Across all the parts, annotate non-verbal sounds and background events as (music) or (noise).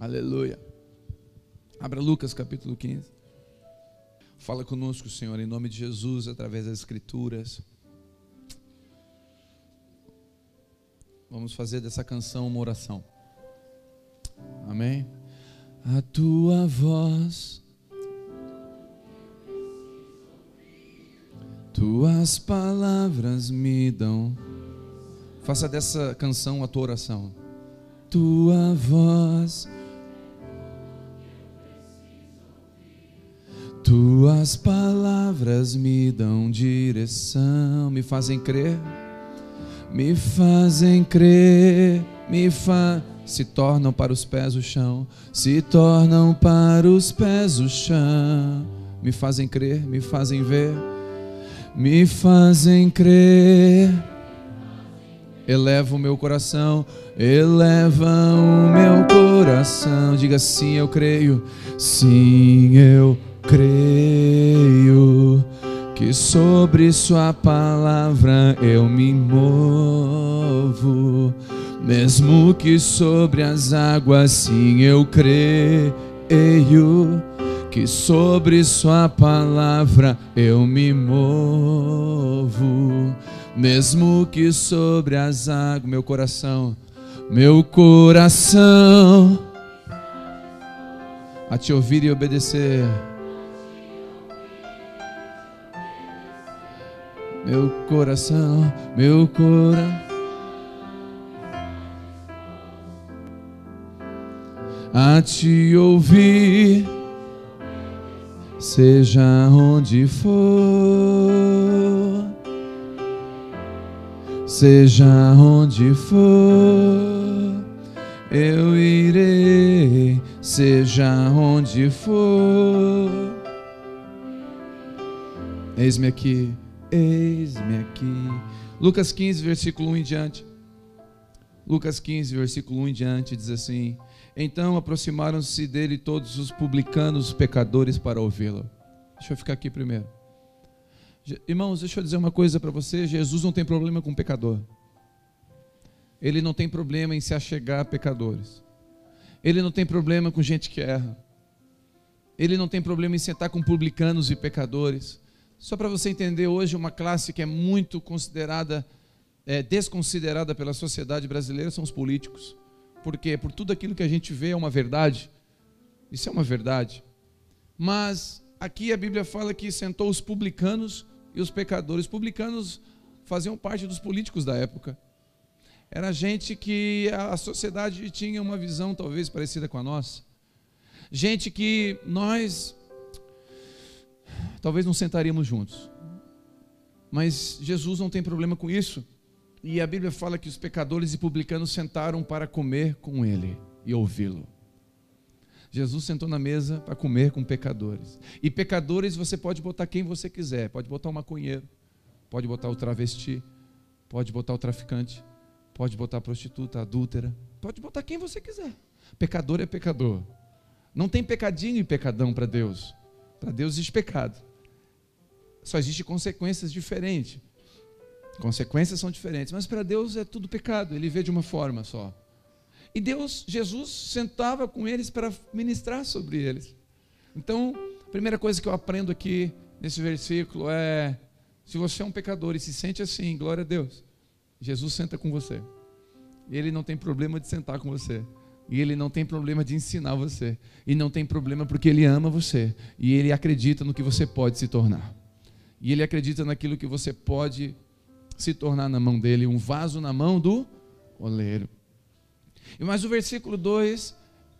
Aleluia. Abra Lucas capítulo 15. Fala conosco, Senhor, em nome de Jesus, através das Escrituras. Vamos fazer dessa canção uma oração. Amém? A tua voz, tuas palavras me dão. Faça dessa canção a tua oração. Tua voz Tuas palavras me dão direção, me fazem crer, me fazem crer, me fa se tornam para os pés o chão, se tornam para os pés o chão, me fazem crer, me fazem ver, me fazem crer. Eleva o meu coração, eleva o meu coração. Diga sim, eu creio. Sim, eu creio creio que sobre Sua palavra eu me movo, mesmo que sobre as águas, sim, eu creio que sobre Sua palavra eu me movo, mesmo que sobre as águas, meu coração, meu coração, a te ouvir e obedecer. Meu coração, meu coração. A te ouvir, seja onde for, seja onde for, eu irei, seja onde for. Eis-me aqui. Eis-me aqui. Lucas 15, versículo 1 em diante. Lucas 15, versículo 1 em diante diz assim: Então aproximaram-se dele todos os publicanos, os pecadores, para ouvi-lo. Deixa eu ficar aqui primeiro. Irmãos, deixa eu dizer uma coisa para você: Jesus não tem problema com pecador. Ele não tem problema em se achegar a pecadores. Ele não tem problema com gente que erra. Ele não tem problema em sentar com publicanos e pecadores. Só para você entender, hoje uma classe que é muito considerada, é, desconsiderada pela sociedade brasileira são os políticos. Por quê? Por tudo aquilo que a gente vê é uma verdade. Isso é uma verdade. Mas aqui a Bíblia fala que sentou os publicanos e os pecadores. Os publicanos faziam parte dos políticos da época. Era gente que a sociedade tinha uma visão talvez parecida com a nossa. Gente que nós talvez não sentaríamos juntos. Mas Jesus não tem problema com isso. E a Bíblia fala que os pecadores e publicanos sentaram para comer com ele e ouvi-lo. Jesus sentou na mesa para comer com pecadores. E pecadores você pode botar quem você quiser. Pode botar o maconheiro, pode botar o travesti, pode botar o traficante, pode botar a prostituta, a adúltera. Pode botar quem você quiser. Pecador é pecador. Não tem pecadinho e pecadão para Deus. Para Deus existe pecado. Só existe consequências diferentes. Consequências são diferentes, mas para Deus é tudo pecado, ele vê de uma forma só. E Deus, Jesus sentava com eles para ministrar sobre eles. Então, a primeira coisa que eu aprendo aqui nesse versículo é: se você é um pecador e se sente assim, glória a Deus, Jesus senta com você. Ele não tem problema de sentar com você. E ele não tem problema de ensinar você. E não tem problema porque ele ama você. E ele acredita no que você pode se tornar. E ele acredita naquilo que você pode se tornar na mão dele, um vaso na mão do oleiro. Mas o versículo 2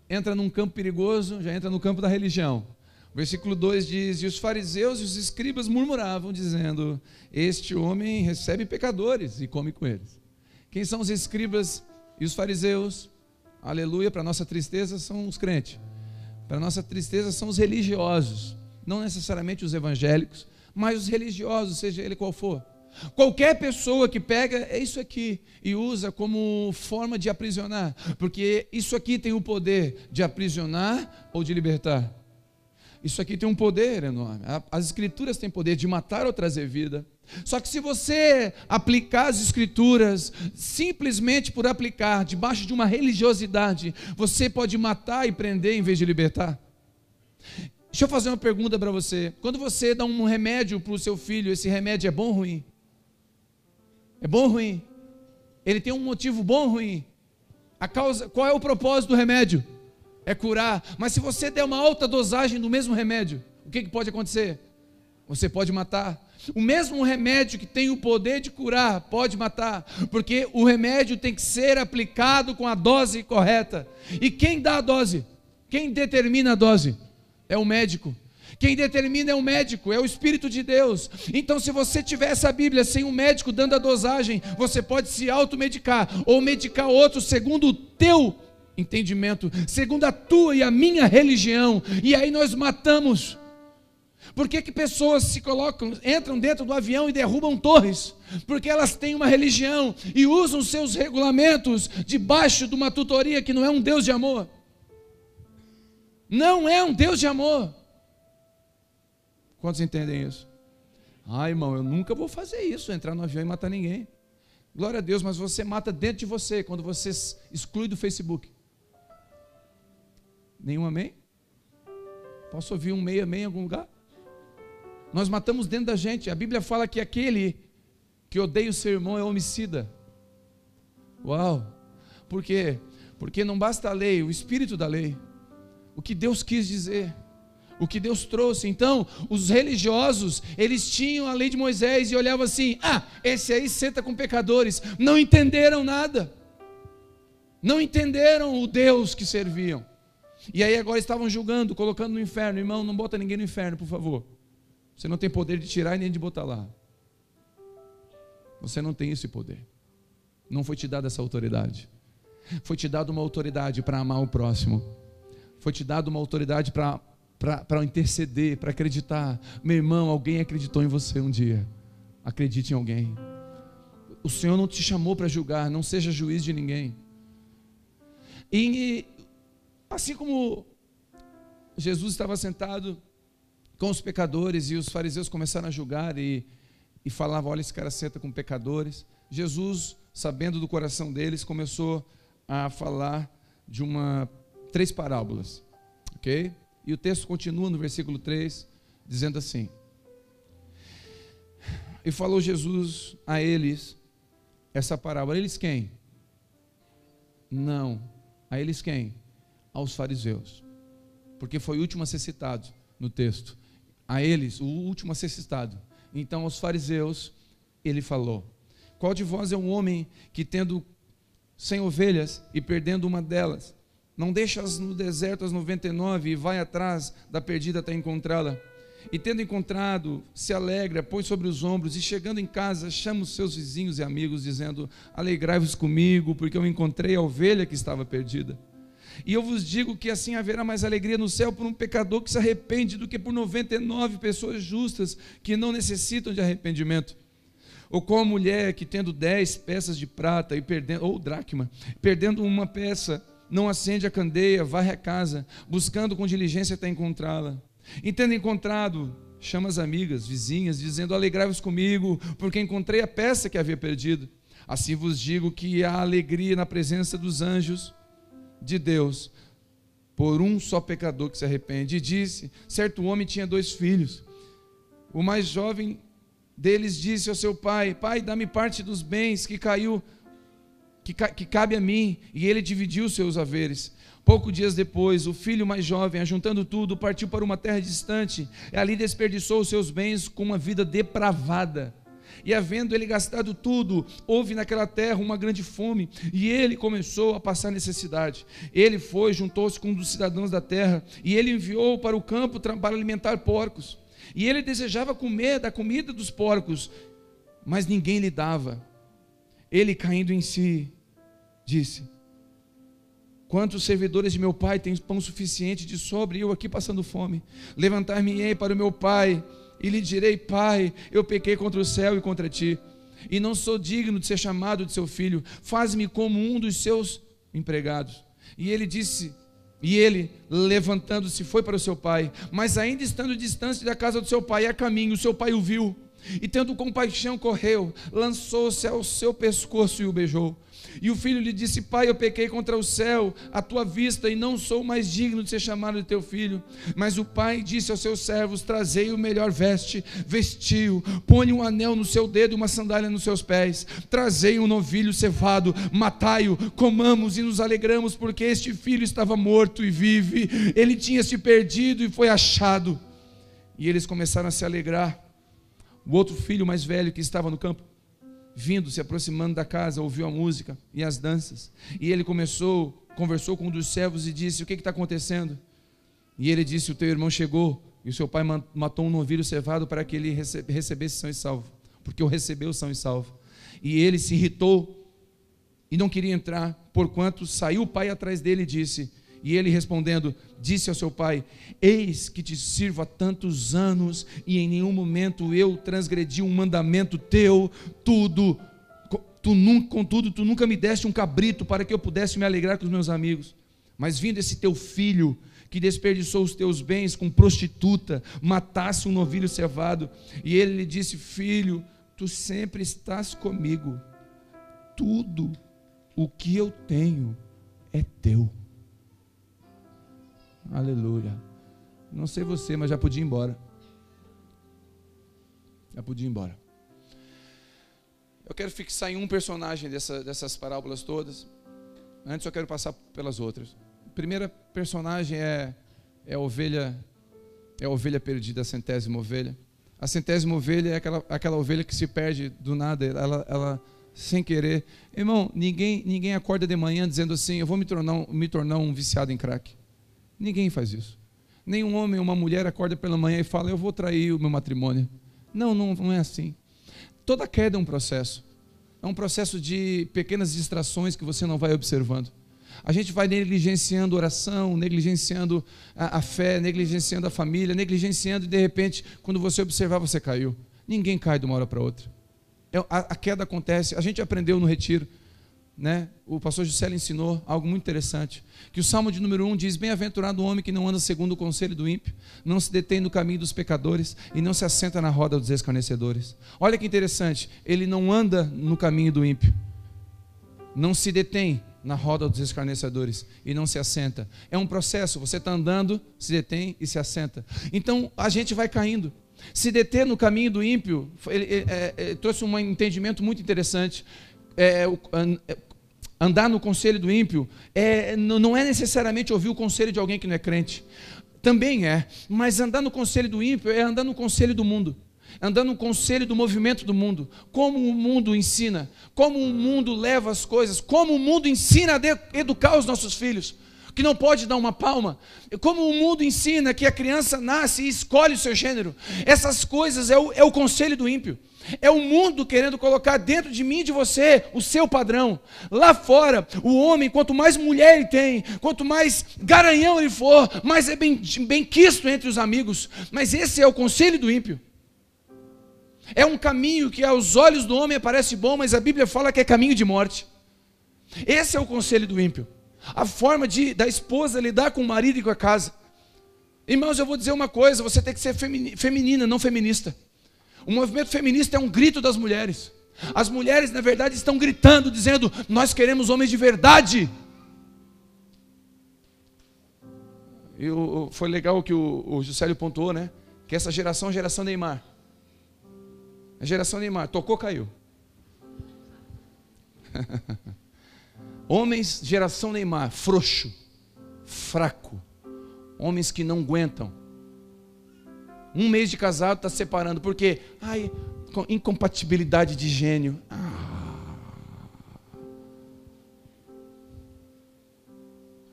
entra num campo perigoso, já entra no campo da religião. O versículo 2 diz: E os fariseus e os escribas murmuravam, dizendo: Este homem recebe pecadores e come com eles. Quem são os escribas e os fariseus? Aleluia, para nossa tristeza são os crentes. Para nossa tristeza são os religiosos, não necessariamente os evangélicos, mas os religiosos, seja ele qual for. Qualquer pessoa que pega é isso aqui e usa como forma de aprisionar, porque isso aqui tem o poder de aprisionar ou de libertar. Isso aqui tem um poder enorme. As escrituras têm poder de matar ou trazer vida. Só que se você aplicar as escrituras simplesmente por aplicar, debaixo de uma religiosidade, você pode matar e prender em vez de libertar. Deixa eu fazer uma pergunta para você. Quando você dá um remédio para o seu filho, esse remédio é bom ou ruim? É bom ou ruim? Ele tem um motivo bom ou ruim? A causa, qual é o propósito do remédio? É curar. Mas se você der uma alta dosagem do mesmo remédio, o que, que pode acontecer? Você pode matar. O mesmo remédio que tem o poder de curar pode matar, porque o remédio tem que ser aplicado com a dose correta. E quem dá a dose? Quem determina a dose? É o médico. Quem determina é o médico, é o Espírito de Deus. Então, se você tiver essa Bíblia sem um médico dando a dosagem, você pode se automedicar ou medicar outro segundo o teu entendimento, segundo a tua e a minha religião. E aí nós matamos. Por que, que pessoas se colocam, entram dentro do avião e derrubam torres? Porque elas têm uma religião e usam seus regulamentos debaixo de uma tutoria que não é um Deus de amor. Não é um Deus de amor. Quantos entendem isso? Ah, irmão, eu nunca vou fazer isso, entrar no avião e matar ninguém. Glória a Deus, mas você mata dentro de você quando você exclui do Facebook. Nenhum amém? Posso ouvir um meio amém em algum lugar? Nós matamos dentro da gente. A Bíblia fala que aquele que odeia o seu irmão é homicida. Uau! Por quê? Porque não basta a lei, o espírito da lei. O que Deus quis dizer o que Deus trouxe. Então, os religiosos, eles tinham a lei de Moisés e olhavam assim: ah, esse aí senta com pecadores. Não entenderam nada. Não entenderam o Deus que serviam. E aí agora estavam julgando, colocando no inferno. Irmão, não bota ninguém no inferno, por favor. Você não tem poder de tirar e nem de botar lá. Você não tem esse poder. Não foi te dada essa autoridade. Foi te dada uma autoridade para amar o próximo. Foi te dada uma autoridade para para interceder, para acreditar. Meu irmão, alguém acreditou em você um dia. Acredite em alguém. O Senhor não te chamou para julgar, não seja juiz de ninguém. E assim como Jesus estava sentado com os pecadores e os fariseus começaram a julgar e, e falavam: Olha, esse cara senta com pecadores. Jesus, sabendo do coração deles, começou a falar de uma três parábolas, ok? E o texto continua no versículo 3, dizendo assim: E falou Jesus a eles essa parábola. Eles quem? Não. A eles quem? Aos fariseus. Porque foi o último a ser citado no texto. A eles, o último a ser citado. Então, aos fariseus, ele falou: Qual de vós é um homem que, tendo cem ovelhas e perdendo uma delas, não deixas no deserto as 99 e vai atrás da perdida até encontrá-la. E tendo encontrado, se alegra, põe sobre os ombros e chegando em casa, chama os seus vizinhos e amigos, dizendo: Alegrai-vos comigo, porque eu encontrei a ovelha que estava perdida. E eu vos digo que assim haverá mais alegria no céu por um pecador que se arrepende do que por 99 pessoas justas que não necessitam de arrependimento. Ou com a mulher que tendo dez peças de prata e perdendo, ou dracma, perdendo uma peça, não acende a candeia, varre a casa, buscando com diligência até encontrá-la. E tendo encontrado, chama as amigas, vizinhas, dizendo: Alegrai-vos comigo, porque encontrei a peça que havia perdido. Assim vos digo que há alegria na presença dos anjos de Deus por um só pecador que se arrepende. E disse: certo homem tinha dois filhos. O mais jovem deles disse ao seu pai: Pai, dá-me parte dos bens que caiu que, que cabe a mim, e ele dividiu seus haveres. Poucos dias depois, o filho mais jovem, ajuntando tudo, partiu para uma terra distante, e ali desperdiçou os seus bens com uma vida depravada. E havendo ele gastado tudo, houve naquela terra uma grande fome, e ele começou a passar necessidade. Ele foi, juntou-se com um dos cidadãos da terra, e ele enviou para o campo para alimentar porcos. E ele desejava comer da comida dos porcos, mas ninguém lhe dava. Ele caindo em si, disse: Quantos servidores de meu pai têm pão suficiente de sobre e eu aqui passando fome? Levantar-me-ei para o meu pai e lhe direi: Pai, eu pequei contra o céu e contra ti, e não sou digno de ser chamado de seu filho. Faz-me como um dos seus empregados. E ele disse: E ele, levantando-se, foi para o seu pai, mas ainda estando distante da casa do seu pai, a caminho, o seu pai o viu, e tendo compaixão, correu, lançou-se ao seu pescoço e o beijou. E o filho lhe disse: Pai, eu pequei contra o céu, a tua vista, e não sou mais digno de ser chamado de teu filho. Mas o pai disse aos seus servos: Trazei o melhor veste, vestiu, põe um anel no seu dedo e uma sandália nos seus pés. Trazei um novilho cevado, matai-o, comamos e nos alegramos, porque este filho estava morto e vive. Ele tinha se perdido e foi achado. E eles começaram a se alegrar. O outro filho mais velho que estava no campo vindo, se aproximando da casa, ouviu a música e as danças. E ele começou, conversou com um dos servos e disse: O que está acontecendo? E ele disse: O teu irmão chegou e o seu pai matou um novilho cevado para que ele recebesse são e salvo, porque o recebeu são e salvo. E ele se irritou e não queria entrar, porquanto saiu o pai atrás dele e disse: e ele respondendo, disse ao seu pai: Eis que te sirvo há tantos anos e em nenhum momento eu transgredi um mandamento teu, tudo, tu nunca, contudo, tu nunca me deste um cabrito para que eu pudesse me alegrar com os meus amigos. Mas vindo esse teu filho, que desperdiçou os teus bens com prostituta, matasse um novilho cevado, e ele lhe disse: Filho, tu sempre estás comigo, tudo o que eu tenho é teu. Aleluia. Não sei você, mas já podia ir embora. Já podia ir embora. Eu quero fixar em um personagem dessa, dessas parábolas todas. Antes eu quero passar pelas outras. A primeira personagem é, é a ovelha, é a ovelha perdida, a centésima ovelha. A centésima ovelha é aquela, aquela ovelha que se perde do nada, ela, ela sem querer. Irmão, ninguém, ninguém acorda de manhã dizendo assim: Eu vou me tornar, me tornar um viciado em crack. Ninguém faz isso. Nenhum homem ou uma mulher acorda pela manhã e fala: Eu vou trair o meu matrimônio. Não, não, não é assim. Toda queda é um processo. É um processo de pequenas distrações que você não vai observando. A gente vai negligenciando oração, negligenciando a, a, fé, negligenciando a família, negligenciando e de repente, quando você observar, você caiu. Ninguém cai de uma hora para outra. É, a, a, queda acontece. A gente aprendeu no retiro né, o pastor Juscelio ensinou algo muito interessante, que o Salmo de número 1 diz, bem-aventurado o homem que não anda segundo o conselho do ímpio, não se detém no caminho dos pecadores e não se assenta na roda dos escarnecedores. Olha que interessante, ele não anda no caminho do ímpio, não se detém na roda dos escarnecedores e não se assenta. É um processo, você está andando, se detém e se assenta. Então a gente vai caindo. Se deter no caminho do ímpio, ele, ele, ele, é, ele é, trouxe um entendimento muito interessante. É, é Andar no conselho do ímpio é, não é necessariamente ouvir o conselho de alguém que não é crente. Também é, mas andar no conselho do ímpio é andar no conselho do mundo. Andar no conselho do movimento do mundo. Como o mundo ensina, como o mundo leva as coisas, como o mundo ensina a educar os nossos filhos que não pode dar uma palma, como o mundo ensina que a criança nasce e escolhe o seu gênero, essas coisas é o, é o conselho do ímpio. É o mundo querendo colocar dentro de mim e de você o seu padrão. Lá fora, o homem, quanto mais mulher ele tem, quanto mais garanhão ele for, mais é bem, bem quisto entre os amigos. Mas esse é o conselho do ímpio. É um caminho que aos olhos do homem parece bom, mas a Bíblia fala que é caminho de morte. Esse é o conselho do ímpio. A forma de, da esposa lidar com o marido e com a casa. Irmãos, eu vou dizer uma coisa: você tem que ser feminina, não feminista. O movimento feminista é um grito das mulheres. As mulheres, na verdade, estão gritando, dizendo: Nós queremos homens de verdade. E o, foi legal que o, o Juscelio pontuou, né? Que essa geração é a geração Neymar. A geração Neymar, tocou, caiu. (laughs) Homens, geração Neymar, frouxo, fraco. Homens que não aguentam um mês de casado está separando. Por quê? Ai, incompatibilidade de gênio. Ah.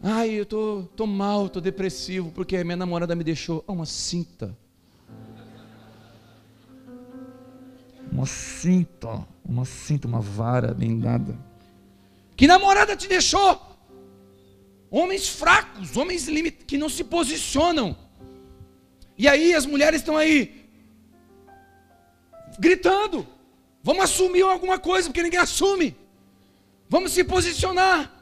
Ai, eu tô, tô mal, tô depressivo porque minha namorada me deixou. Ah, uma cinta. Uma cinta, uma cinta, uma vara bem dada. Que namorada te deixou? Homens fracos, homens que não se posicionam. E aí as mulheres estão aí gritando. Vamos assumir alguma coisa, porque ninguém assume. Vamos se posicionar.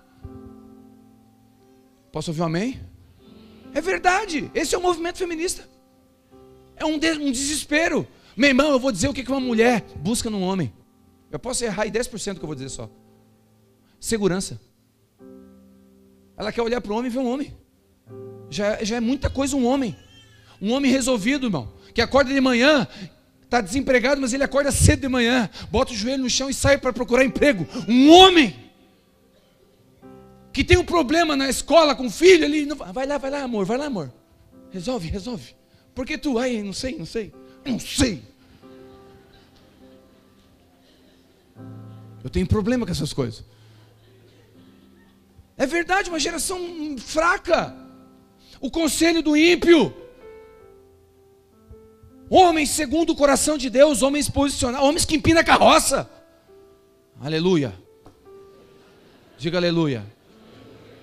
Posso ouvir um amém? É verdade. Esse é o movimento feminista. É um, de, um desespero. Meu irmão, eu vou dizer o que uma mulher busca num homem. Eu posso errar em 10% que eu vou dizer só. Segurança. Ela quer olhar para o homem e ver um homem. Já, já é muita coisa um homem. Um homem resolvido, irmão. Que acorda de manhã, está desempregado, mas ele acorda cedo de manhã, bota o joelho no chão e sai para procurar emprego. Um homem que tem um problema na escola com o filho, ele não, vai lá, vai lá, amor, vai lá, amor. Resolve, resolve. Porque tu, ai, não sei, não sei, não sei. Eu tenho problema com essas coisas. É verdade, uma geração fraca. O conselho do ímpio. Homens segundo o coração de Deus, homens posicionados, homens que empinam a carroça. Aleluia. Diga aleluia.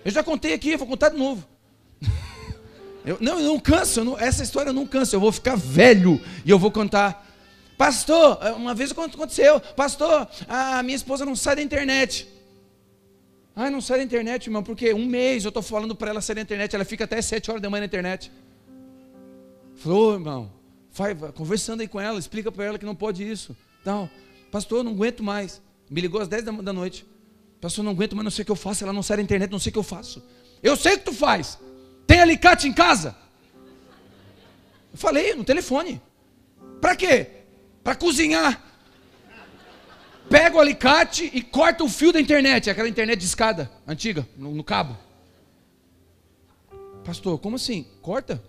Eu já contei aqui, vou contar de novo. (laughs) Eu, não, eu não canso, eu não, essa história eu não canso, eu vou ficar velho e eu vou contar. Pastor, uma vez aconteceu, pastor, a minha esposa não sai da internet. Ah, não sai da internet, irmão, porque um mês eu estou falando para ela sair da internet, ela fica até sete horas da manhã na internet. Falou, irmão, vai, vai, conversando aí com ela, explica para ela que não pode isso. Então, pastor, não aguento mais. Me ligou às dez da, da noite. Pastor, não aguento mais, não sei o que eu faço. Ela não sai da internet, não sei o que eu faço. Eu sei o que tu faz. Tem alicate em casa? Eu falei no telefone. Para quê? Para cozinhar pega o alicate e corta o fio da internet, aquela internet de escada antiga, no, no cabo. Pastor, como assim? Corta?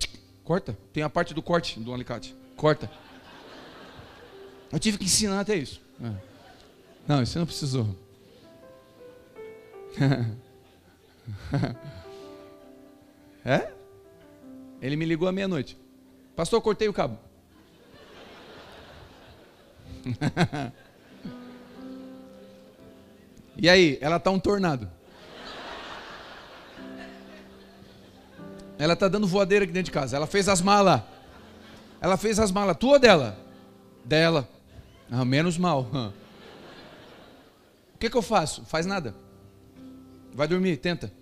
Corta. Tem a parte do corte do alicate. Corta. Eu tive que ensinar até isso. É. Não, isso não precisou. (laughs) é? Ele me ligou à meia-noite. Pastor, cortei o cabo. (laughs) E aí, ela tá um tornado. Ela tá dando voadeira aqui dentro de casa. Ela fez as malas. Ela fez as malas. Tua ou dela? Dela. Ah, menos mal. O que, que eu faço? Faz nada. Vai dormir, tenta.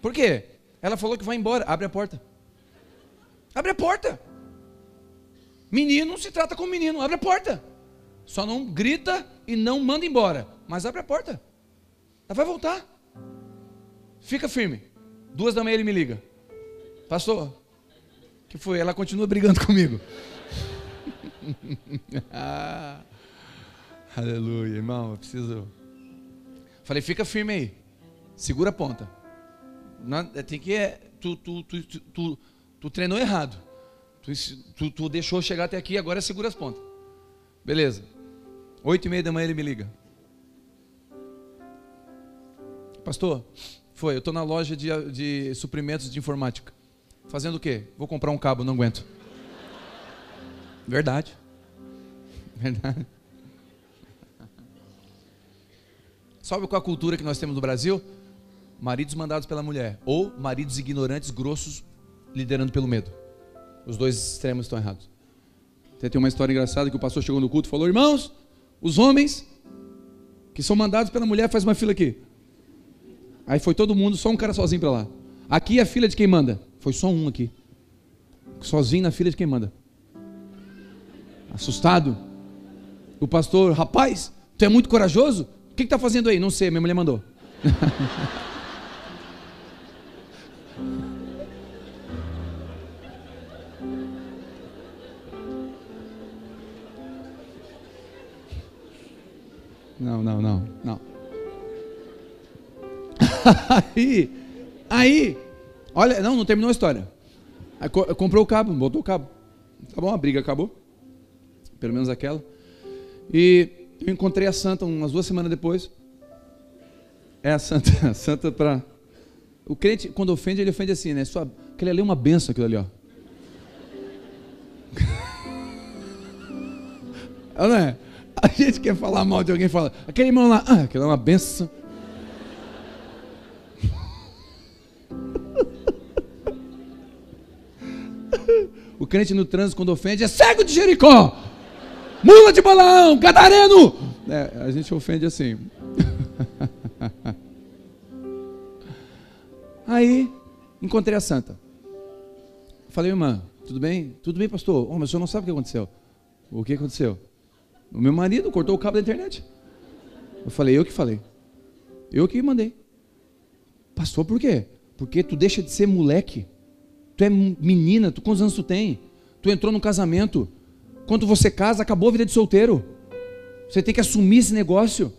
Por quê? Ela falou que vai embora. Abre a porta. Abre a porta. Menino se trata com menino. Abre a porta. Só não grita e não manda embora. Mas abre a porta. Ela vai voltar. Fica firme. Duas da manhã ele me liga. Pastor, que foi? Ela continua brigando (laughs) comigo. ah, (laughs) aleluia, irmão. Eu preciso. Falei, fica firme aí. Segura a ponta. Não, é, tem que. É, tu, tu, tu, tu, tu treinou errado. Tu, tu, tu deixou chegar até aqui, agora segura as pontas. Beleza. Oito e meia da manhã ele me liga. Pastor, foi, eu estou na loja de, de suprimentos de informática. Fazendo o quê? Vou comprar um cabo, não aguento. Verdade. Verdade. Sabe qual a cultura que nós temos no Brasil? Maridos mandados pela mulher. Ou maridos ignorantes, grossos, liderando pelo medo. Os dois extremos estão errados. Tem uma história engraçada que o pastor chegou no culto e falou: Irmãos, os homens que são mandados pela mulher faz uma fila aqui. Aí foi todo mundo, só um cara sozinho para lá. Aqui é a fila de quem manda. Foi só um aqui. Sozinho na fila de quem manda. Assustado. O pastor, rapaz, tu é muito corajoso? O que está fazendo aí? Não sei, minha mulher mandou. (laughs) Não, não, não, não. (laughs) aí, aí, olha, não, não terminou a história. Aí, comprou o cabo, botou o cabo. Tá bom, a briga acabou. Pelo menos aquela. E eu encontrei a santa umas duas semanas depois. É a santa, (laughs) a santa para o crente quando ofende ele ofende assim, né? Só aquele ali é uma benção aquilo ali, ó. (laughs) não é? A gente quer falar mal de alguém fala, aquele irmão lá, ah, aquilo é uma benção. (laughs) O crente no trânsito, quando ofende, é cego de Jericó, mula de Balaão, gadareno. É, a gente ofende assim. (laughs) Aí, Encontrei a santa. Falei, irmã, tudo bem? Tudo bem, pastor? Oh, mas o senhor não sabe o que aconteceu. O que aconteceu? O meu marido cortou o cabo da internet. Eu falei, eu que falei. Eu que mandei. Pastor, por quê? Porque tu deixa de ser moleque. Tu é menina, tu quantos anos tu tem? Tu entrou no casamento. Quando você casa, acabou a vida de solteiro. Você tem que assumir esse negócio.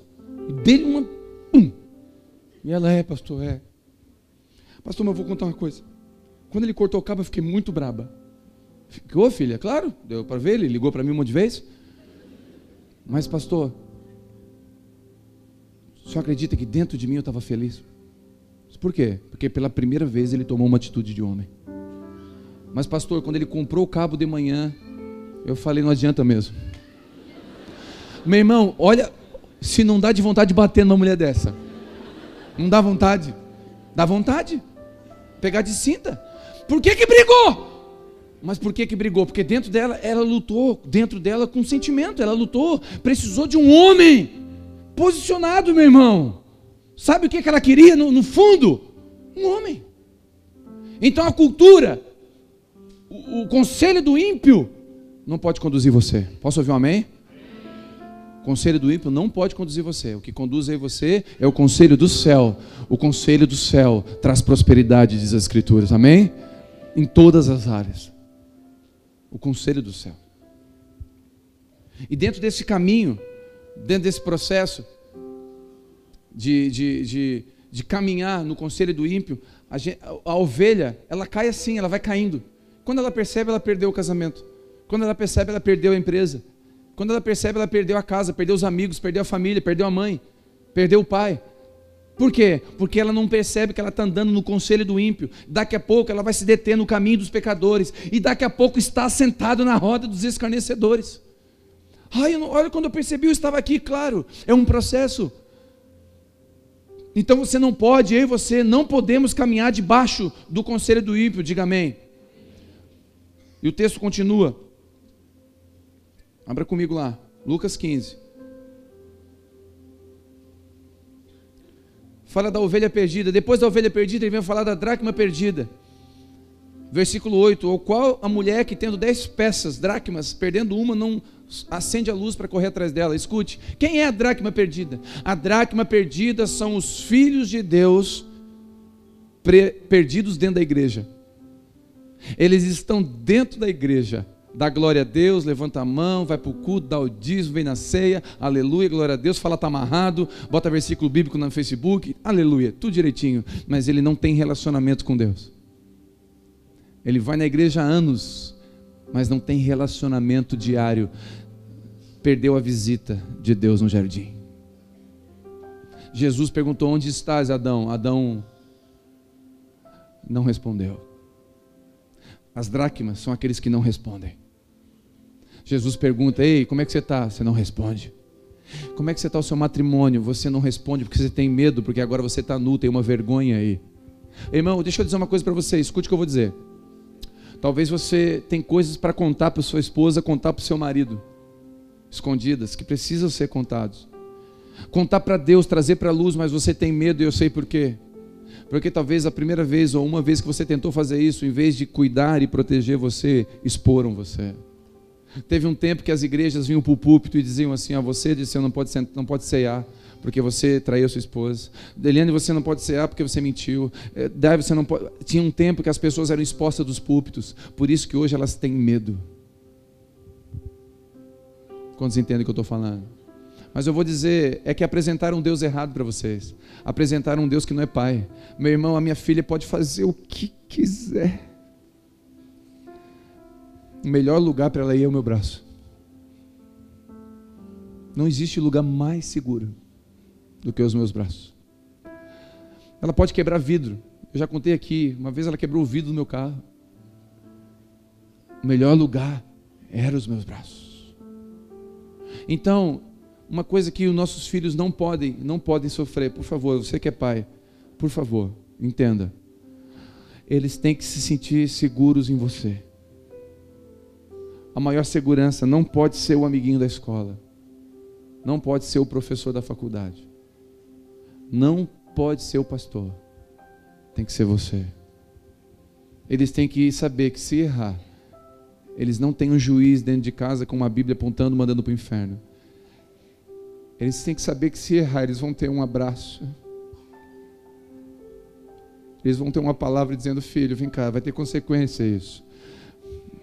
E dele uma. Pum. E ela é, pastor, é. Pastor, mas eu vou contar uma coisa. Quando ele cortou o cabo, eu fiquei muito braba. Ficou, filha? Claro, deu para ver, ele ligou para mim um monte de vezes. Mas, pastor, o senhor acredita que dentro de mim eu estava feliz? Por quê? Porque pela primeira vez ele tomou uma atitude de homem. Mas, pastor, quando ele comprou o cabo de manhã, eu falei: não adianta mesmo. Meu irmão, olha, se não dá de vontade de bater numa mulher dessa, não dá vontade? Dá vontade? Pegar de cinta. Por que que brigou? Mas por que que brigou? Porque dentro dela, ela lutou, dentro dela com sentimento, ela lutou, precisou de um homem posicionado, meu irmão. Sabe o que, que ela queria no, no fundo? Um homem. Então a cultura, o, o conselho do ímpio, não pode conduzir você. Posso ouvir um amém? Conselho do ímpio não pode conduzir você. O que conduz aí você é o conselho do céu. O conselho do céu traz prosperidade, diz as Escrituras. Amém? Em todas as áreas o conselho do céu. E dentro desse caminho, dentro desse processo de, de, de, de caminhar no conselho do ímpio, a, a, ovelha, ela cai assim, ela vai caindo. Quando ela percebe, ela perdeu o casamento. Quando ela percebe, ela perdeu a empresa. Quando ela percebe, ela perdeu a casa, perdeu os amigos, perdeu a família, perdeu a mãe, perdeu o pai. Por quê? Porque ela não percebe que ela está andando no conselho do ímpio. Daqui a pouco ela vai se deter no caminho dos pecadores. E daqui a pouco está sentado na roda dos escarnecedores. Ai, olha, quando eu percebi, eu estava aqui, claro. É um processo. Então você não pode, eu e você, não podemos caminhar debaixo do conselho do ímpio. Diga amém. E o texto continua. Abra comigo lá. Lucas 15. Fala da ovelha perdida. Depois da ovelha perdida, ele vem falar da dracma perdida. Versículo 8: Ou qual a mulher que tendo dez peças, dracmas, perdendo uma, não acende a luz para correr atrás dela? Escute: quem é a dracma perdida? A dracma perdida são os filhos de Deus perdidos dentro da igreja. Eles estão dentro da igreja, Dá glória a Deus, levanta a mão, vai para o culto, dá o dízimo, vem na ceia, aleluia, glória a Deus, fala está amarrado, bota versículo bíblico no Facebook, aleluia, tudo direitinho, mas ele não tem relacionamento com Deus. Ele vai na igreja há anos, mas não tem relacionamento diário. Perdeu a visita de Deus no jardim. Jesus perguntou: Onde estás, Adão? Adão não respondeu. As dracmas são aqueles que não respondem. Jesus pergunta: Ei, como é que você está? Você não responde. Como é que você está o seu matrimônio? Você não responde porque você tem medo, porque agora você está nu, tem uma vergonha aí. Irmão, deixa eu dizer uma coisa para você, escute o que eu vou dizer. Talvez você tem coisas para contar para sua esposa, contar para o seu marido, escondidas, que precisam ser contados. Contar para Deus, trazer para a luz, mas você tem medo e eu sei por quê. Porque talvez a primeira vez ou uma vez que você tentou fazer isso, em vez de cuidar e proteger você, exporam você. Teve um tempo que as igrejas vinham para o púlpito e diziam assim: a você disse, não pode, não pode ceiar porque você traiu sua esposa. Deliane, você não pode cear porque você mentiu. É, Deve, você não pode. Tinha um tempo que as pessoas eram expostas dos púlpitos, por isso que hoje elas têm medo. Quantos entendem o que eu estou falando? Mas eu vou dizer, é que apresentaram um Deus errado para vocês. Apresentaram um Deus que não é pai. Meu irmão, a minha filha pode fazer o que quiser o melhor lugar para ela ir é o meu braço. Não existe lugar mais seguro do que os meus braços. Ela pode quebrar vidro. Eu já contei aqui, uma vez ela quebrou o vidro do meu carro. O melhor lugar eram os meus braços. Então, uma coisa que os nossos filhos não podem, não podem sofrer, por favor, você que é pai, por favor, entenda. Eles têm que se sentir seguros em você a maior segurança não pode ser o amiguinho da escola, não pode ser o professor da faculdade, não pode ser o pastor, tem que ser você. eles têm que saber que se errar, eles não têm um juiz dentro de casa com uma Bíblia apontando, mandando para o inferno. Eles têm que saber que se errar, eles vão ter um abraço. Eles vão ter uma palavra dizendo: Filho, vem cá, vai ter consequência isso.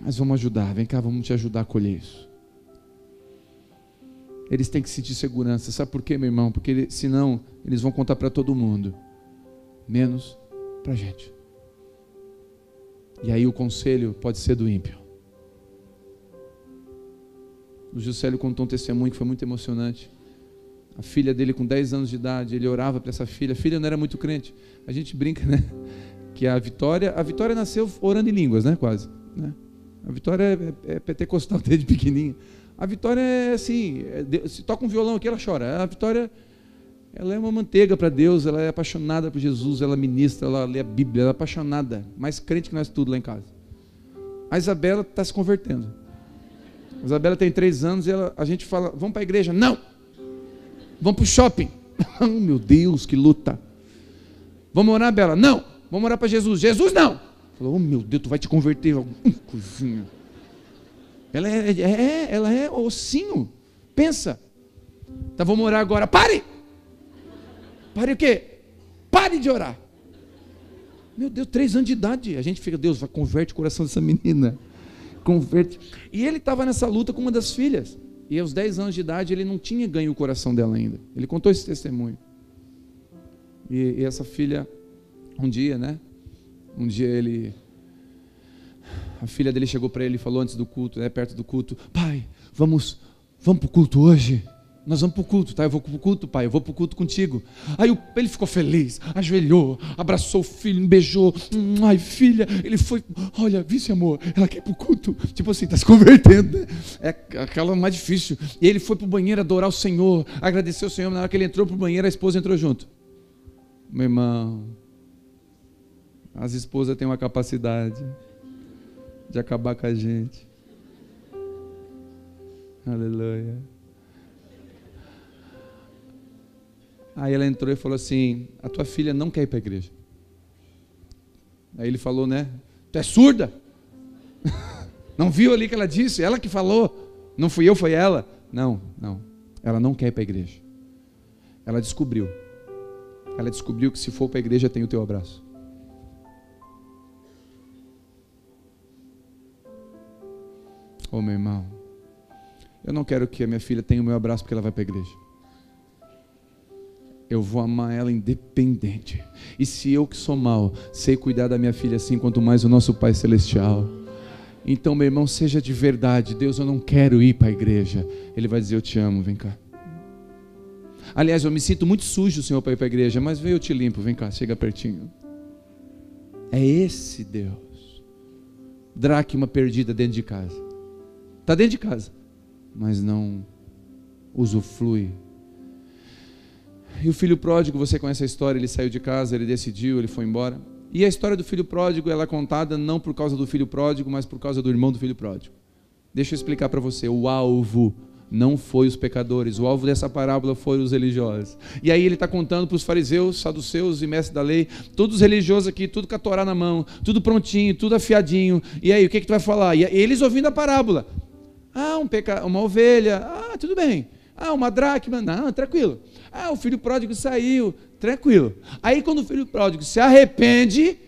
Mas vamos ajudar, vem cá, vamos te ajudar a colher isso. Eles têm que sentir segurança. Sabe por quê, meu irmão? Porque senão eles vão contar para todo mundo, menos para a gente. E aí o conselho pode ser do ímpio. O Juscelio contou um testemunho que foi muito emocionante. A filha dele, com 10 anos de idade, ele orava para essa filha. A filha não era muito crente. A gente brinca, né? Que a Vitória, a Vitória nasceu orando em línguas, né? Quase. Né? A Vitória é, é, é pentecostal (laughs) desde pequenininha. A Vitória é assim, é, se toca um violão aqui, ela chora. A Vitória, ela é uma manteiga para Deus, ela é apaixonada por Jesus, ela ministra, ela lê a Bíblia, ela é apaixonada. Mais crente que nós tudo lá em casa. A Isabela está se convertendo. A Isabela tem três anos e ela, a gente fala, vamos para a igreja? Não! Vamos para o shopping. (laughs) oh, meu Deus, que luta. Vamos orar, Bela? Não. Vamos orar para Jesus. Jesus, não. Falou, oh, meu Deus, tu vai te converter. Hum, coisinha. Ela é, é, é, ela é ossinho. Pensa. Então vamos orar agora. Pare! Pare o quê? Pare de orar. Meu Deus, três anos de idade. A gente fica, Deus, vai converte o coração dessa menina. Converte. E ele estava nessa luta com uma das filhas. E aos 10 anos de idade ele não tinha ganho o coração dela ainda. Ele contou esse testemunho. E, e essa filha, um dia, né? Um dia ele. A filha dele chegou para ele e falou antes do culto, né, perto do culto: Pai, vamos, vamos para o culto hoje. Nós vamos para o culto, tá? Eu vou para o culto, pai, eu vou para o culto contigo. Aí ele ficou feliz, ajoelhou, abraçou o filho, beijou. Hum, ai, filha, ele foi, olha, vice amor, ela quer ir para o culto. Tipo assim, está se convertendo, né? É aquela mais difícil. E ele foi para o banheiro adorar o Senhor, agradecer o Senhor. Na hora que ele entrou para o banheiro, a esposa entrou junto. Meu irmão, as esposas têm uma capacidade de acabar com a gente. Aleluia. Aí ela entrou e falou assim: A tua filha não quer ir para a igreja. Aí ele falou, né? Tu é surda? (laughs) Não viu ali que ela disse? Ela que falou. Não fui eu, foi ela. Não, não. Ela não quer ir para a igreja. Ela descobriu. Ela descobriu que se for para a igreja tem o teu abraço. Oh, meu irmão, eu não quero que a minha filha tenha o meu abraço porque ela vai para a igreja eu vou amar ela independente. E se eu que sou mal, sei cuidar da minha filha assim, quanto mais o nosso Pai Celestial. Então, meu irmão, seja de verdade. Deus, eu não quero ir para a igreja. Ele vai dizer: Eu te amo, vem cá. Aliás, eu me sinto muito sujo, Senhor, para ir para a igreja, mas vem eu te limpo, vem cá, chega pertinho. É esse Deus. Dracma perdida dentro de casa. Está dentro de casa, mas não usufrui e o filho pródigo, você conhece a história, ele saiu de casa, ele decidiu, ele foi embora. E a história do filho pródigo, ela é contada não por causa do filho pródigo, mas por causa do irmão do filho pródigo. Deixa eu explicar para você, o alvo não foi os pecadores, o alvo dessa parábola foram os religiosos. E aí ele está contando para os fariseus, saduceus e mestres da lei, todos os religiosos aqui, tudo com a Torá na mão, tudo prontinho, tudo afiadinho. E aí, o que, que tu vai falar? E eles ouvindo a parábola. Ah, um peca... uma ovelha, ah, tudo bem. Ah, uma dracma, não, tranquilo. Ah, o filho pródigo saiu, tranquilo. Aí quando o filho pródigo se arrepende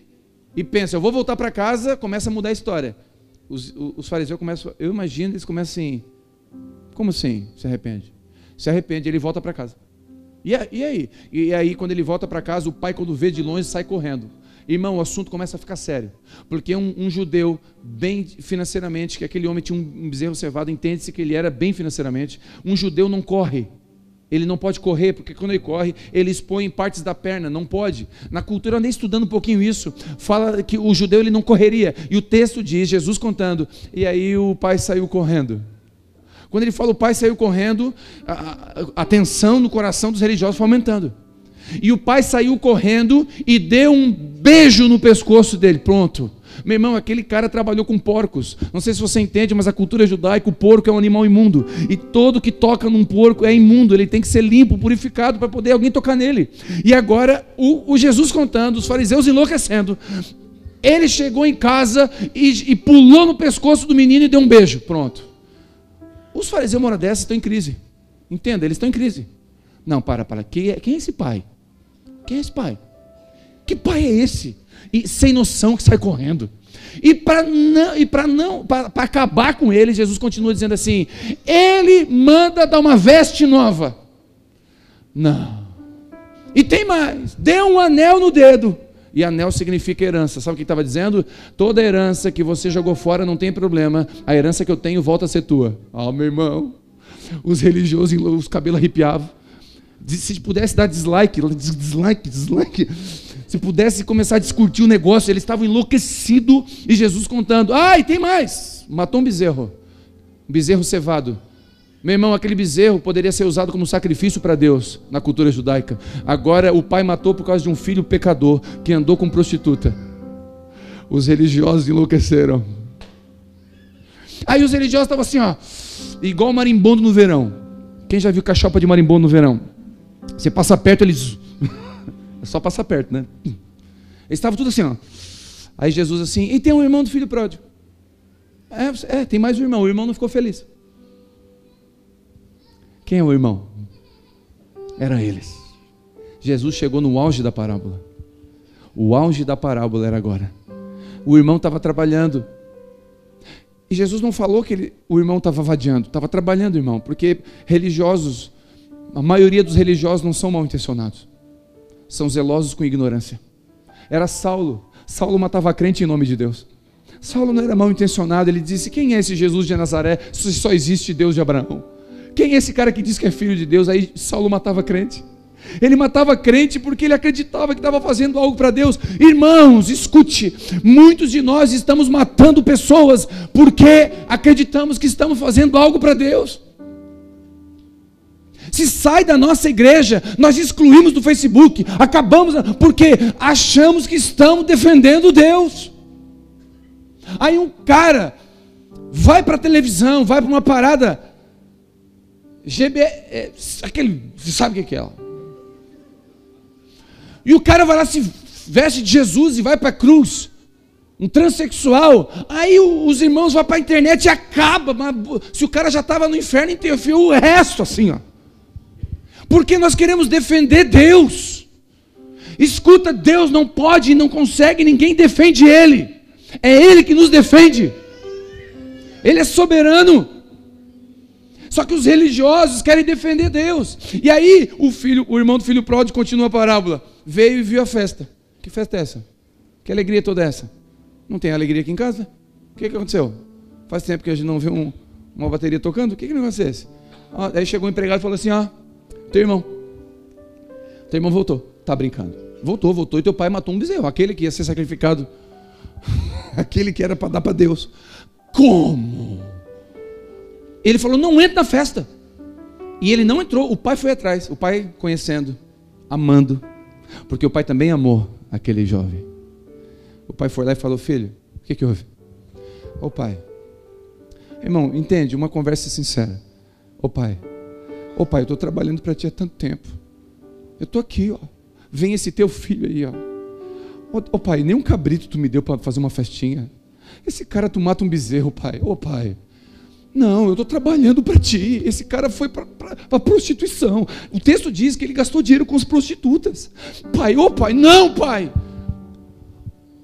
e pensa, eu vou voltar para casa, começa a mudar a história. Os, os, fariseus começam, eu imagino, eles começam assim, como assim se arrepende? Se arrepende, ele volta para casa. E, e aí? E aí quando ele volta para casa, o pai quando vê de longe sai correndo. Irmão, o assunto começa a ficar sério. Porque um, um judeu, bem financeiramente, que aquele homem tinha um bezerro cevado, entende-se que ele era bem financeiramente. Um judeu não corre. Ele não pode correr, porque quando ele corre, ele expõe partes da perna, não pode. Na cultura, nem estudando um pouquinho isso, fala que o judeu ele não correria. E o texto diz, Jesus contando, e aí o pai saiu correndo. Quando ele fala o pai saiu correndo, a, a, a tensão no coração dos religiosos foi aumentando. E o pai saiu correndo e deu um beijo no pescoço dele. Pronto. Meu irmão, aquele cara trabalhou com porcos. Não sei se você entende, mas a cultura judaica, o porco é um animal imundo. E todo que toca num porco é imundo. Ele tem que ser limpo, purificado, para poder alguém tocar nele. E agora, o, o Jesus contando, os fariseus enlouquecendo. Ele chegou em casa e, e pulou no pescoço do menino e deu um beijo. Pronto. Os fariseus, uma hora dessa, estão em crise. Entenda, eles estão em crise. Não, para, para. Quem é, quem é esse pai? Quem é esse pai? Que pai é esse? E sem noção que sai correndo. E para não, e para não, para acabar com ele, Jesus continua dizendo assim: Ele manda dar uma veste nova. Não. E tem mais: dê um anel no dedo. E anel significa herança. Sabe o que estava dizendo? Toda herança que você jogou fora não tem problema. A herança que eu tenho volta a ser tua. Ah, meu irmão. Os religiosos, os cabelos arrepiavam. Se pudesse dar dislike, dislike, dislike. Se pudesse começar a discutir o negócio, eles estavam enlouquecidos. E Jesus contando: ai, ah, tem mais. Matou um bezerro. Um bezerro cevado. Meu irmão, aquele bezerro poderia ser usado como sacrifício para Deus na cultura judaica. Agora o pai matou por causa de um filho pecador que andou com prostituta. Os religiosos enlouqueceram. Aí os religiosos estavam assim, ó, igual marimbondo no verão. Quem já viu cachopa de marimbondo no verão? Você passa perto, eles. (laughs) é só passar perto, né? Eles estavam tudo assim, ó. Aí Jesus assim, e tem um irmão do filho pródigo. É, é, tem mais um irmão. O irmão não ficou feliz. Quem é o irmão? Era eles. Jesus chegou no auge da parábola. O auge da parábola era agora. O irmão estava trabalhando. E Jesus não falou que ele, o irmão estava vadiando, estava trabalhando, irmão, porque religiosos, a maioria dos religiosos não são mal intencionados, são zelosos com ignorância. Era Saulo. Saulo matava crente em nome de Deus. Saulo não era mal intencionado, ele disse: Quem é esse Jesus de Nazaré se só existe Deus de Abraão? Quem é esse cara que diz que é filho de Deus? Aí Saulo matava crente. Ele matava crente porque ele acreditava que estava fazendo algo para Deus. Irmãos, escute: muitos de nós estamos matando pessoas porque acreditamos que estamos fazendo algo para Deus. Se sai da nossa igreja, nós excluímos do Facebook, acabamos porque achamos que estamos defendendo Deus. Aí um cara vai para a televisão, vai para uma parada GB, é, aquele, você sabe o que é? Ó. E o cara vai lá, se veste de Jesus e vai para a cruz. Um transexual. Aí os irmãos vão para a internet e acaba. Se o cara já estava no inferno, interferiu o resto assim, ó. Porque nós queremos defender Deus. Escuta, Deus não pode e não consegue, ninguém defende Ele. É Ele que nos defende. Ele é soberano. Só que os religiosos querem defender Deus. E aí o filho, o irmão do filho pródigo continua a parábola. Veio e viu a festa. Que festa é essa? Que alegria toda essa? Não tem alegria aqui em casa? O que, que aconteceu? Faz tempo que a gente não vê um, uma bateria tocando? O que, que negócio é esse? Ah, aí chegou um empregado e falou assim: Ah, teu irmão. Teu irmão voltou. Tá brincando. Voltou, voltou. E teu pai matou um bezerro. Aquele que ia ser sacrificado. (laughs) aquele que era para dar para Deus. Como? Ele falou: não entra na festa. E ele não entrou, o pai foi atrás, o pai conhecendo, amando, porque o pai também amou aquele jovem. O pai foi lá e falou: Filho, o que, que houve? Ô pai, irmão, entende? Uma conversa sincera. Ô pai, ô pai, eu estou trabalhando para ti há tanto tempo. Eu estou aqui, ó. Vem esse teu filho aí, ó. Ô, pai, nem um cabrito tu me deu para fazer uma festinha. Esse cara tu mata um bezerro, pai. Ô pai, não, eu estou trabalhando para ti. Esse cara foi para a prostituição. O texto diz que ele gastou dinheiro com as prostitutas. Pai, ô pai, não, pai.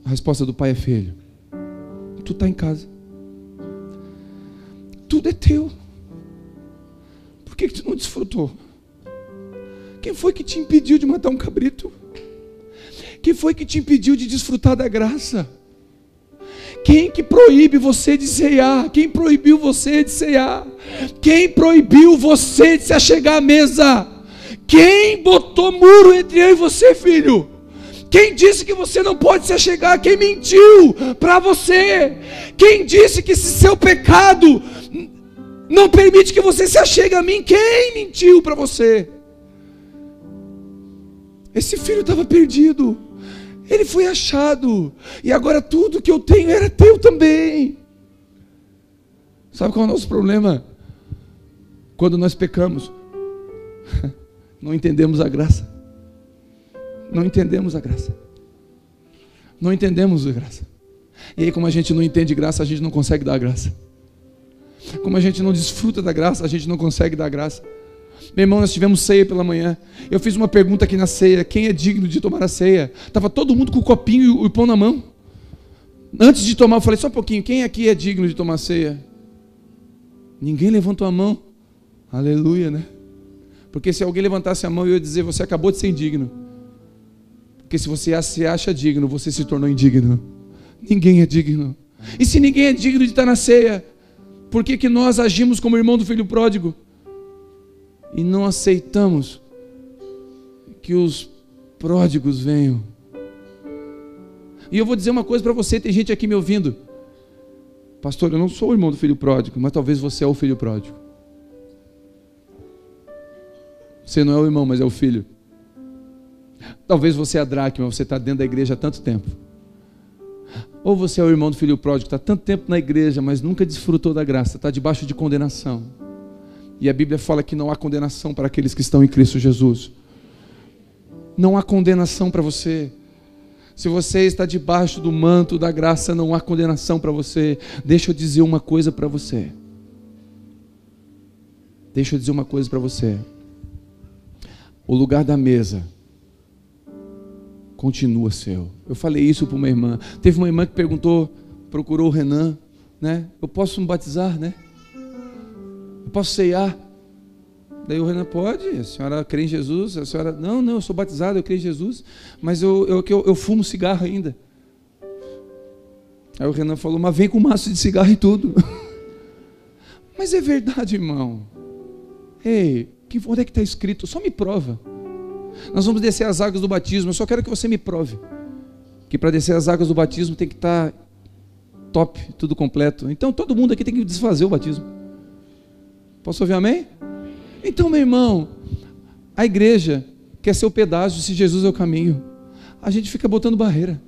A resposta do pai é: Filho, tu está em casa. Tudo é teu. Que, que tu não desfrutou? Quem foi que te impediu de matar um cabrito? Quem foi que te impediu de desfrutar da graça? Quem que proíbe você de ceiar? Quem proibiu você de ceiar? Quem proibiu você de se achegar à mesa? Quem botou muro entre eu e você, filho? Quem disse que você não pode se achegar? Quem mentiu para você? Quem disse que esse seu pecado não permite que você se achegue a mim? Quem mentiu para você? Esse filho estava perdido. Ele foi achado. E agora tudo que eu tenho era teu também. Sabe qual é o nosso problema? Quando nós pecamos, (laughs) não entendemos a graça. Não entendemos a graça. Não entendemos a graça. E aí, como a gente não entende graça, a gente não consegue dar graça. Como a gente não desfruta da graça, a gente não consegue dar graça. Meu irmão, nós tivemos ceia pela manhã. Eu fiz uma pergunta aqui na ceia: quem é digno de tomar a ceia? Estava todo mundo com o copinho e o pão na mão. Antes de tomar, eu falei só um pouquinho: quem aqui é digno de tomar a ceia? Ninguém levantou a mão. Aleluia, né? Porque se alguém levantasse a mão, eu ia dizer: você acabou de ser indigno. Porque se você se acha digno, você se tornou indigno. Ninguém é digno. E se ninguém é digno de estar na ceia, por que, que nós agimos como irmão do filho pródigo? E não aceitamos que os pródigos venham. E eu vou dizer uma coisa para você: tem gente aqui me ouvindo. Pastor, eu não sou o irmão do filho pródigo, mas talvez você é o filho pródigo. Você não é o irmão, mas é o filho. Talvez você é a dracma, você está dentro da igreja há tanto tempo. Ou você é o irmão do filho pródigo, está tanto tempo na igreja, mas nunca desfrutou da graça, está debaixo de condenação. E a Bíblia fala que não há condenação para aqueles que estão em Cristo Jesus. Não há condenação para você. Se você está debaixo do manto da graça, não há condenação para você. Deixa eu dizer uma coisa para você. Deixa eu dizer uma coisa para você. O lugar da mesa continua seu. Eu falei isso para uma irmã. Teve uma irmã que perguntou, procurou o Renan, né? Eu posso me batizar, né? Eu posso ceiar? Daí o Renan pode, a senhora crê em Jesus? A senhora, não, não, eu sou batizado, eu creio em Jesus, mas eu, eu, eu, eu fumo cigarro ainda. Aí o Renan falou, mas vem com maço de cigarro e tudo. (laughs) mas é verdade, irmão. Ei, onde é que está escrito? Só me prova. Nós vamos descer as águas do batismo. Eu só quero que você me prove que para descer as águas do batismo tem que estar tá top, tudo completo. Então todo mundo aqui tem que desfazer o batismo. Posso ouvir amém? Então, meu irmão, a igreja quer ser o pedágio se Jesus é o caminho. A gente fica botando barreira.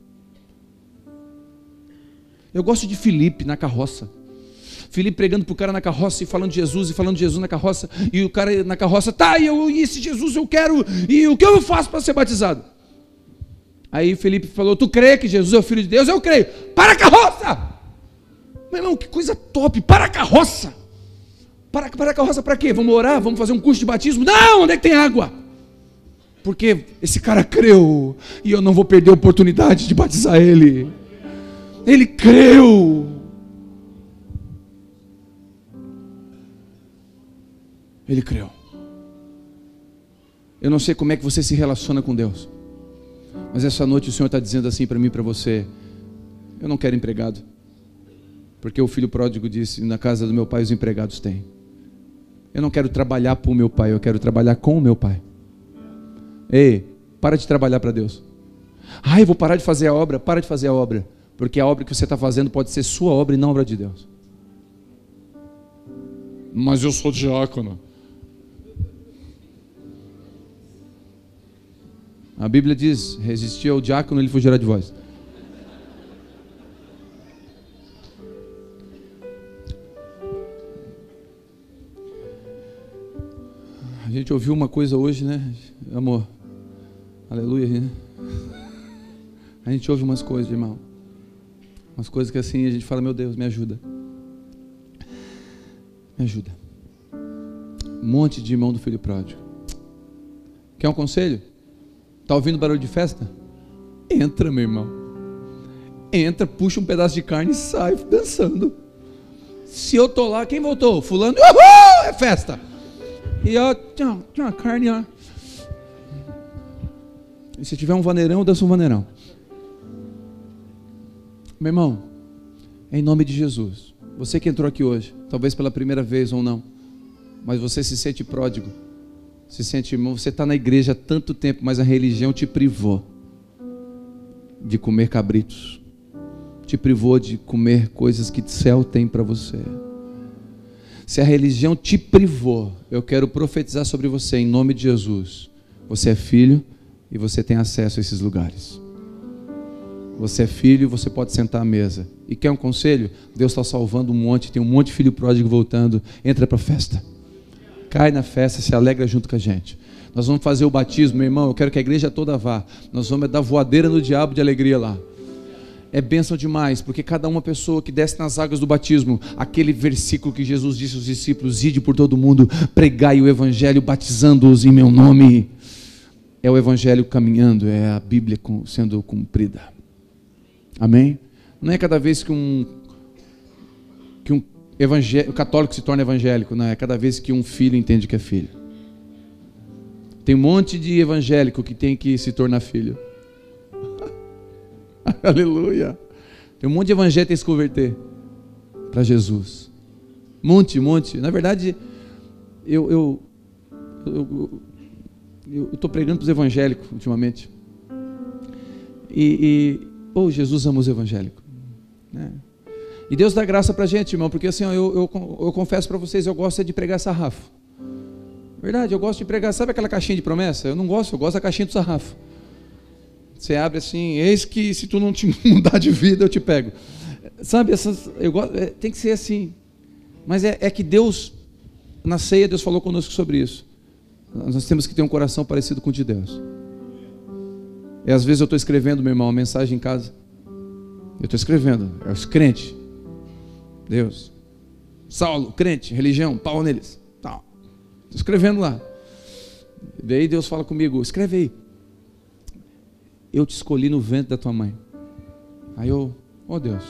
Eu gosto de Felipe na carroça. Felipe pregando para o cara na carroça e falando de Jesus e falando de Jesus na carroça. E o cara na carroça, tá, e eu, e esse Jesus eu quero, e o que eu faço para ser batizado? Aí Felipe falou: Tu crê que Jesus é o Filho de Deus? Eu creio. Para a carroça! Meu irmão, que coisa top! Para a carroça! Para, para a carroça para quê? Vamos orar? Vamos fazer um curso de batismo? Não! Onde é que tem água? Porque esse cara creu e eu não vou perder a oportunidade de batizar ele. Ele creu. Ele creu. Eu não sei como é que você se relaciona com Deus, mas essa noite o Senhor está dizendo assim para mim e para você: Eu não quero empregado, porque o filho pródigo disse: Na casa do meu pai os empregados têm. Eu não quero trabalhar para o meu pai, eu quero trabalhar com o meu pai. Ei, para de trabalhar para Deus. Ai, vou parar de fazer a obra. Para de fazer a obra, porque a obra que você está fazendo pode ser sua obra e não obra de Deus. Mas eu sou diácono. A Bíblia diz: resistir ao diácono, ele fugirá de vós. A gente ouviu uma coisa hoje, né, amor? Aleluia, né? A gente ouve umas coisas, irmão. Umas coisas que assim a gente fala: Meu Deus, me ajuda. Me ajuda. Um monte de irmão do filho pródigo. Quer um conselho? Está ouvindo barulho de festa? Entra, meu irmão. Entra, puxa um pedaço de carne e sai dançando. Se eu tô lá, quem voltou? Fulano, uhul, é festa. E ó, tinha, tinha uma carne, ó. E se tiver um vaneirão, dança um vaneirão. Meu irmão, em nome de Jesus, você que entrou aqui hoje, talvez pela primeira vez ou não, mas você se sente pródigo, se sente irmão, você está na igreja há tanto tempo, mas a religião te privou de comer cabritos, te privou de comer coisas que o céu tem para você. Se a religião te privou, eu quero profetizar sobre você em nome de Jesus. Você é filho e você tem acesso a esses lugares. Você é filho, você pode sentar à mesa. E quer um conselho? Deus está salvando um monte, tem um monte de filho pródigo voltando. Entra para a festa cai na festa, se alegra junto com a gente. Nós vamos fazer o batismo, meu irmão. Eu quero que a igreja toda vá. Nós vamos dar voadeira no diabo de alegria lá. é bênção demais, porque cada uma pessoa que desce nas águas do batismo, aquele versículo que Jesus disse aos discípulos: ide por todo mundo, pregai o evangelho, batizando-os em meu nome. É o evangelho caminhando, é a Bíblia sendo cumprida. Amém? Não é cada vez que um evangélico, católico se torna evangélico, não é cada vez que um filho entende que é filho. Tem um monte de evangélico que tem que se tornar filho. (laughs) Aleluia. Tem um monte de evangélico que tem que se converter para Jesus. Monte, monte. Na verdade, eu eu eu estou pregando para os evangélicos ultimamente. E, e oh, Jesus ama os evangélicos. Né? E Deus dá graça para a gente, irmão, porque assim, eu, eu, eu confesso para vocês, eu gosto de pregar sarrafo. Verdade, eu gosto de pregar, sabe aquela caixinha de promessa? Eu não gosto, eu gosto da caixinha do sarrafo. Você abre assim, eis que se tu não te (laughs) mudar de vida, eu te pego. Sabe, essas, eu gosto, é, tem que ser assim. Mas é, é que Deus, na ceia, Deus falou conosco sobre isso. Nós temos que ter um coração parecido com o de Deus. E às vezes eu estou escrevendo, meu irmão, uma mensagem em casa. Eu estou escrevendo, é os crentes. Deus. Saulo, crente, religião, pau neles. Estou escrevendo lá. Daí Deus fala comigo, escreve aí eu te escolhi no ventre da tua mãe. Aí eu, oh Deus,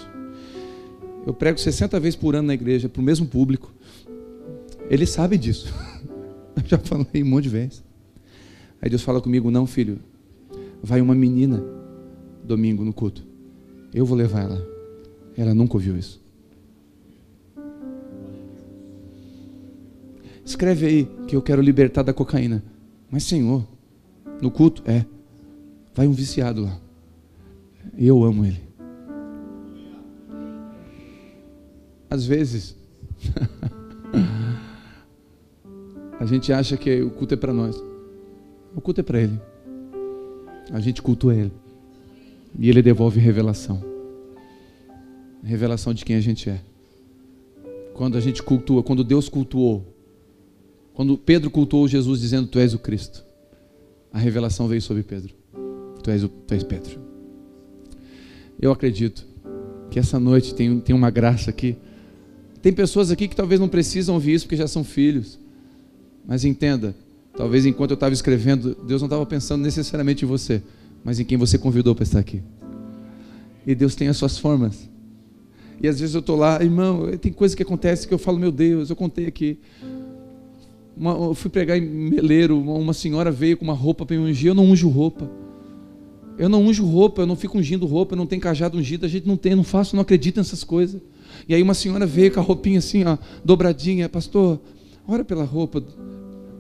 eu prego 60 vezes por ano na igreja, para o mesmo público. Ele sabe disso. (laughs) Eu já falei um monte de vezes. Aí Deus fala comigo: Não, filho, vai uma menina domingo no culto. Eu vou levar ela. Ela nunca ouviu isso. Escreve aí que eu quero libertar da cocaína. Mas, Senhor, no culto? É. Vai um viciado lá. E eu amo ele. Às vezes, (laughs) a gente acha que o culto é para nós. O culto é para ele. A gente cultua ele. E ele devolve revelação. Revelação de quem a gente é. Quando a gente cultua, quando Deus cultuou, quando Pedro cultuou Jesus dizendo: Tu és o Cristo, a revelação veio sobre Pedro. Tu és, o, tu és Pedro. Eu acredito que essa noite tem, tem uma graça aqui. Tem pessoas aqui que talvez não precisam ouvir isso porque já são filhos. Mas entenda, talvez enquanto eu estava escrevendo, Deus não estava pensando necessariamente em você, mas em quem você convidou para estar aqui. E Deus tem as suas formas. E às vezes eu estou lá, irmão, tem coisa que acontece que eu falo, meu Deus, eu contei aqui. Uma, eu fui pregar em Meleiro, uma, uma senhora veio com uma roupa para me ungir, eu não unjo roupa. Eu não unjo roupa, eu não fico ungindo roupa, eu não tenho cajado ungido, a gente não tem, não faço, não acredito nessas coisas. E aí uma senhora veio com a roupinha assim, ó, dobradinha, pastor, ora pela roupa.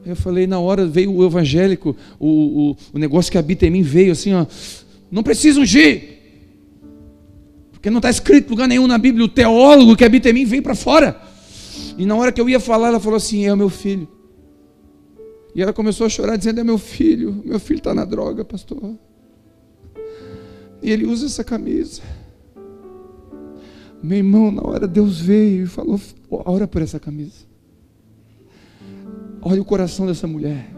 Eu falei, na hora veio o evangélico, o, o, o negócio que habita em mim veio assim, ó, não precisa ungir. Porque não está escrito lugar nenhum na Bíblia, o teólogo que habita em mim veio para fora. E na hora que eu ia falar, ela falou assim: é o meu filho. E ela começou a chorar, dizendo: é meu filho, meu filho está na droga, pastor. E ele usa essa camisa. Meu irmão, na hora Deus veio e falou: ora por essa camisa. Olha o coração dessa mulher.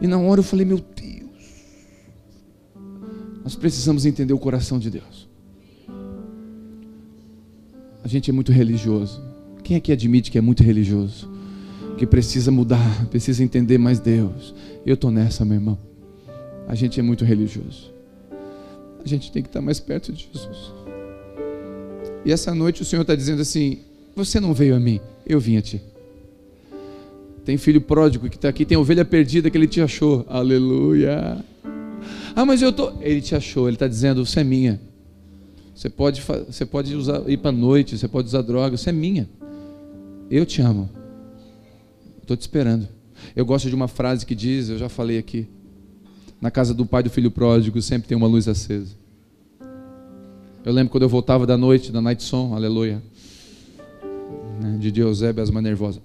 E na hora eu falei: Meu Deus, nós precisamos entender o coração de Deus. A gente é muito religioso. Quem aqui admite que é muito religioso? Que precisa mudar, precisa entender mais Deus. Eu estou nessa, meu irmão. A gente é muito religioso a gente tem que estar mais perto de Jesus. E essa noite o Senhor está dizendo assim: Você não veio a mim, eu vim a ti. Tem filho pródigo que está aqui, tem ovelha perdida que ele te achou. Aleluia. Ah, mas eu tô. Ele te achou, ele está dizendo: Você é minha. Você pode, você pode usar, ir para noite, você pode usar droga, você é minha. Eu te amo. Estou te esperando. Eu gosto de uma frase que diz, eu já falei aqui. Na casa do pai do filho pródigo sempre tem uma luz acesa. Eu lembro quando eu voltava da noite, da night song, aleluia. Né, de Diosébio as nervosa. (laughs)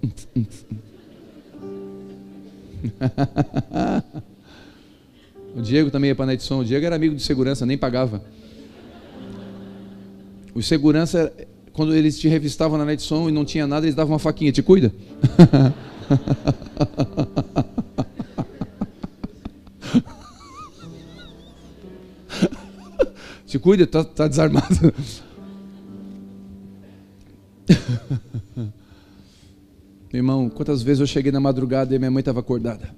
o Diego também ia para a night song. O Diego era amigo de segurança, nem pagava. O segurança, quando eles te revistavam na night song e não tinha nada, eles davam uma faquinha. Te cuida? (laughs) (laughs) te cuida, tá, tá desarmado. (laughs) Irmão, quantas vezes eu cheguei na madrugada e minha mãe estava acordada?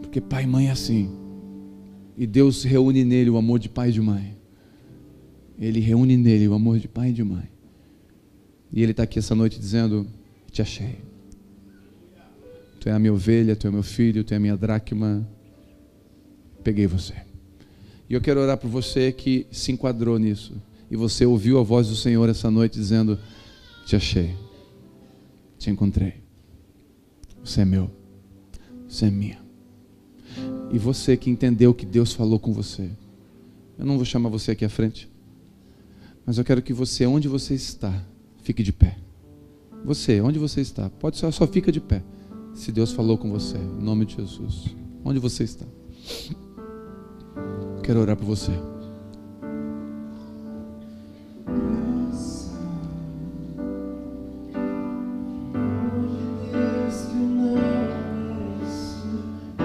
Porque pai e mãe é assim. E Deus reúne nele o amor de pai e de mãe. Ele reúne nele o amor de pai e de mãe. E ele está aqui essa noite dizendo: Te achei. Tu é a minha ovelha, tu é meu filho, tu é a minha dracma. Peguei você. E eu quero orar por você que se enquadrou nisso. E você ouviu a voz do Senhor essa noite dizendo: Te achei. Te encontrei. Você é meu. Você é minha. E você que entendeu que Deus falou com você. Eu não vou chamar você aqui à frente. Mas eu quero que você, onde você está, fique de pé. Você, onde você está, pode ser, só fica de pé. Se Deus falou com você, em nome de Jesus. Onde você está? Quero orar por você.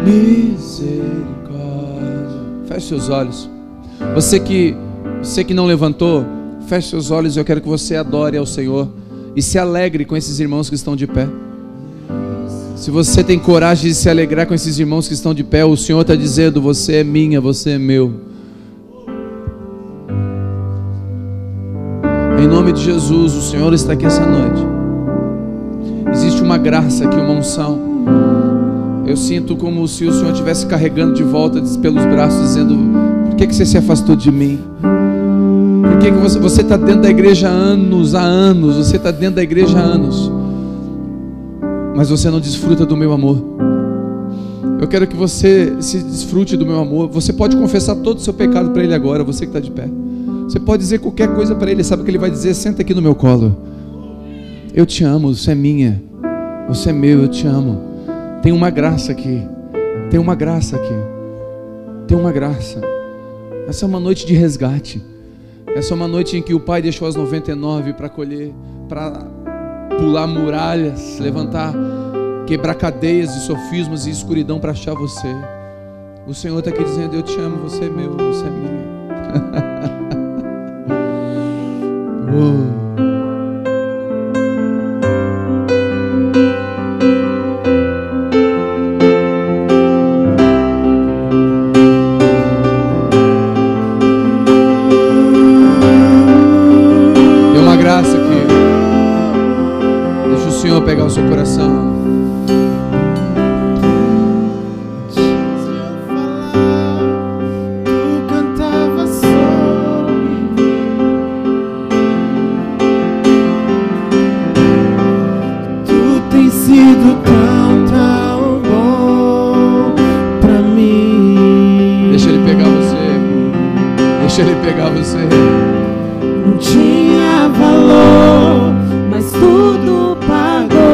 Misericórdia. Feche seus olhos. Você que, você que não levantou, feche seus olhos. Eu quero que você adore ao Senhor e se alegre com esses irmãos que estão de pé. Se você tem coragem de se alegrar com esses irmãos que estão de pé, o Senhor está dizendo: Você é minha, você é meu. Em nome de Jesus, o Senhor está aqui essa noite. Existe uma graça aqui, uma unção. Eu sinto como se o Senhor estivesse carregando de volta pelos braços, dizendo: Por que, que você se afastou de mim? Que, que você está dentro da igreja há anos, há anos? Você está dentro da igreja há anos, mas você não desfruta do meu amor. Eu quero que você se desfrute do meu amor. Você pode confessar todo o seu pecado para Ele agora, você que está de pé. Você pode dizer qualquer coisa para Ele, sabe o que Ele vai dizer? Senta aqui no meu colo. Eu te amo, você é minha. Você é meu, eu te amo. Tem uma graça aqui. Tem uma graça aqui. Tem uma graça. Essa é uma noite de resgate. Essa é uma noite em que o pai deixou as 99 para colher, para pular muralhas, levantar, quebrar cadeias de sofismas e escuridão para achar você. O Senhor está aqui dizendo: Eu te amo, você é meu, você é minha. (laughs) oh. Infinito, ousado amor de Deus.